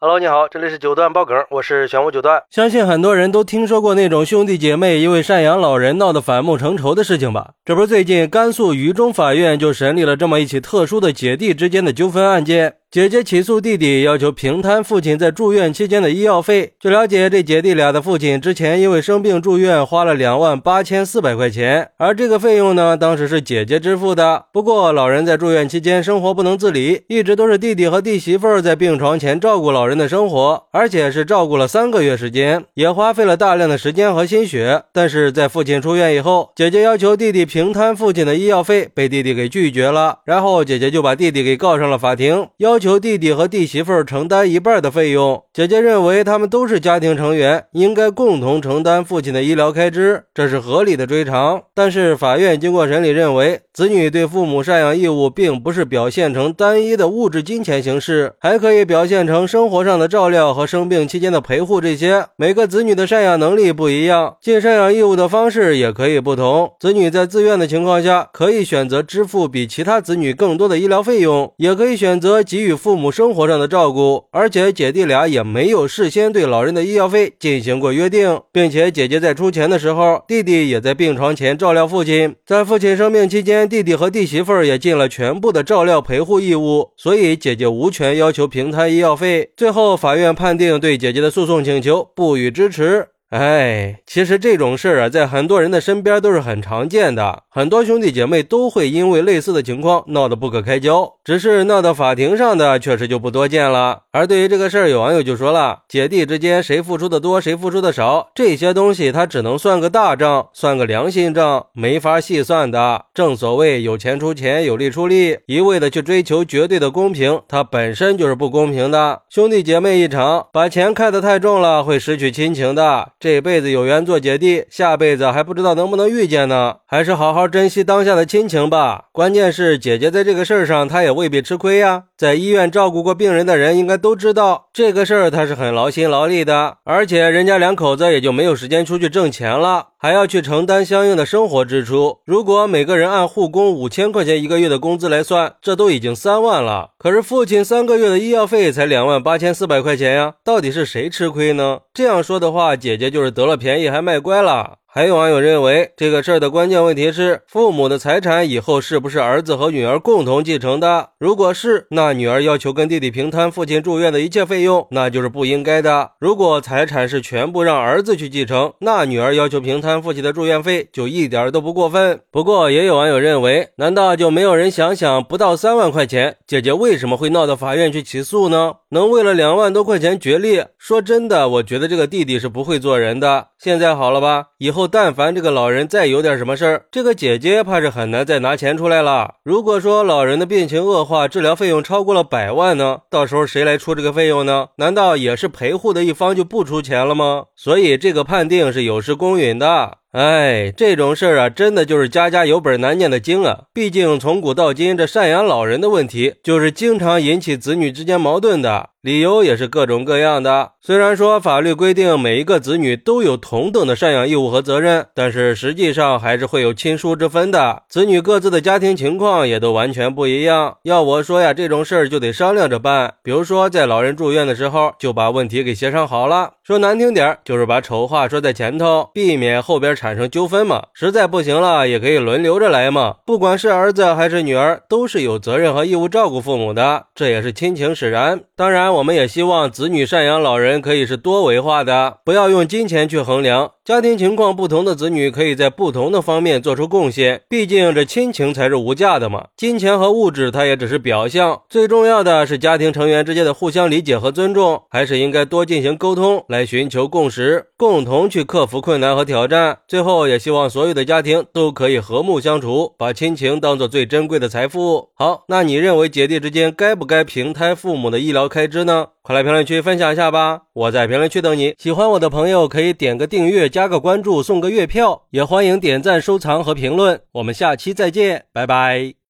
Hello，你好，这里是九段爆梗，我是玄武九段。相信很多人都听说过那种兄弟姐妹因为赡养老人闹得反目成仇的事情吧？这不是最近甘肃榆中法院就审理了这么一起特殊的姐弟之间的纠纷案件。姐姐起诉弟弟，要求平摊父亲在住院期间的医药费。据了解，这姐弟俩的父亲之前因为生病住院，花了两万八千四百块钱，而这个费用呢，当时是姐姐支付的。不过，老人在住院期间生活不能自理，一直都是弟弟和弟媳妇在病床前照顾老人的生活，而且是照顾了三个月时间，也花费了大量的时间和心血。但是在父亲出院以后，姐姐要求弟弟平摊父亲的医药费，被弟弟给拒绝了。然后姐姐就把弟弟给告上了法庭，要。要求弟弟和弟媳妇承担一半的费用。姐姐认为他们都是家庭成员，应该共同承担父亲的医疗开支，这是合理的追偿。但是法院经过审理认为，子女对父母赡养义务并不是表现成单一的物质金钱形式，还可以表现成生活上的照料和生病期间的陪护。这些每个子女的赡养能力不一样，尽赡养义务的方式也可以不同。子女在自愿的情况下，可以选择支付比其他子女更多的医疗费用，也可以选择给予。与父母生活上的照顾，而且姐弟俩也没有事先对老人的医药费进行过约定，并且姐姐在出钱的时候，弟弟也在病床前照料父亲。在父亲生病期间，弟弟和弟媳妇也尽了全部的照料陪护义务，所以姐姐无权要求平摊医药费。最后，法院判定对姐姐的诉讼请求不予支持。哎，其实这种事儿啊，在很多人的身边都是很常见的，很多兄弟姐妹都会因为类似的情况闹得不可开交，只是闹到法庭上的确实就不多见了。而对于这个事儿，有网友就说了，姐弟之间谁付出的多，谁付出的少，这些东西他只能算个大账，算个良心账，没法细算的。正所谓有钱出钱，有力出力，一味的去追求绝对的公平，它本身就是不公平的。兄弟姐妹一场，把钱看得太重了，会失去亲情的。这辈子有缘做姐弟，下辈子还不知道能不能遇见呢。还是好好珍惜当下的亲情吧。关键是姐姐在这个事儿上，她也未必吃亏呀。在医院照顾过病人的人，应该都知道这个事儿，她是很劳心劳力的。而且人家两口子也就没有时间出去挣钱了，还要去承担相应的生活支出。如果每个人按护工五千块钱一个月的工资来算，这都已经三万了。可是父亲三个月的医药费才两万八千四百块钱呀，到底是谁吃亏呢？这样说的话，姐姐。就是得了便宜还卖乖了。还有网友认为，这个事儿的关键问题是父母的财产以后是不是儿子和女儿共同继承的？如果是，那女儿要求跟弟弟平摊父亲住院的一切费用，那就是不应该的。如果财产是全部让儿子去继承，那女儿要求平摊父亲的住院费就一点都不过分。不过，也有网友认为，难道就没有人想想，不到三万块钱，姐姐为什么会闹到法院去起诉呢？能为了两万多块钱决裂？说真的，我觉得这个弟弟是不会做人的。现在好了吧，以。后，但凡这个老人再有点什么事儿，这个姐姐怕是很难再拿钱出来了。如果说老人的病情恶化，治疗费用超过了百万呢，到时候谁来出这个费用呢？难道也是陪护的一方就不出钱了吗？所以这个判定是有失公允的。は、哎，这种事儿啊，真的就是家家有本难念的经啊。毕竟从古到今，这赡养老人的问题就是经常引起子女之间矛盾的，理由也是各种各样的。虽然说法律规定每一个子女都有同等的赡养义务和责任，但是实际上还是会有亲疏之分的。子女各自的家庭情况也都完全不一样。要我说呀，这种事儿就得商量着办。比如说，在老人住院的时候，就把问题给协商好了。说难听点儿，就是把丑话说在前头，避免后边。产生纠纷嘛？实在不行了，也可以轮流着来嘛。不管是儿子还是女儿，都是有责任和义务照顾父母的，这也是亲情使然。当然，我们也希望子女赡养老人可以是多维化的，不要用金钱去衡量。家庭情况不同的子女可以在不同的方面做出贡献，毕竟这亲情才是无价的嘛。金钱和物质它也只是表象，最重要的是家庭成员之间的互相理解和尊重，还是应该多进行沟通，来寻求共识，共同去克服困难和挑战。最后，也希望所有的家庭都可以和睦相处，把亲情当做最珍贵的财富。好，那你认为姐弟之间该不该平摊父母的医疗开支呢？快来评论区分享一下吧！我在评论区等你。喜欢我的朋友可以点个订阅、加个关注、送个月票，也欢迎点赞、收藏和评论。我们下期再见，拜拜。